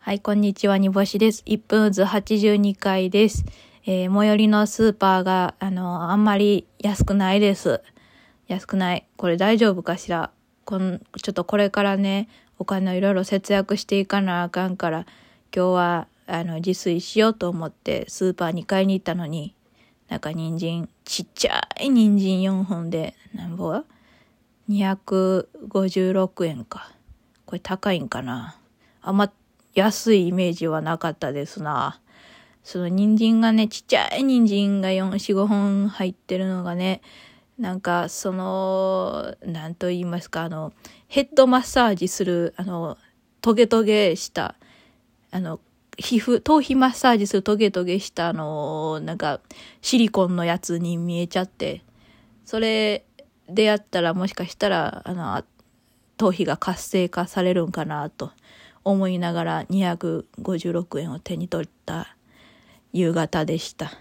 はい、こんにちは、煮干しです。1分ず82回です。えー最寄りのスーパーが、あの、あんまり安くないです。安くない？これ大丈夫かしら？こん、ちょっとこれからね、お金をいろいろ節約していかなあかんから、今日は、あの、自炊しようと思ってスーパーに買いに行ったのに、なんか人参、ちっちゃい人参4本で、なんぼ ?256 円か。これ高いんかな？あま安いイメージはなかったですな。その人参がね、ちっちゃい人参が4、4、5本入ってるのがね、なんかその、なんと言いますか、あの、ヘッドマッサージする、あの、トゲトゲした、あの、皮膚、頭皮マッサージするトゲトゲした、あの、なんか、シリコンのやつに見えちゃって、それでやったらもしかしたら、あの、頭皮が活性化されるんかなと思いながら256円を手に取った夕方でした。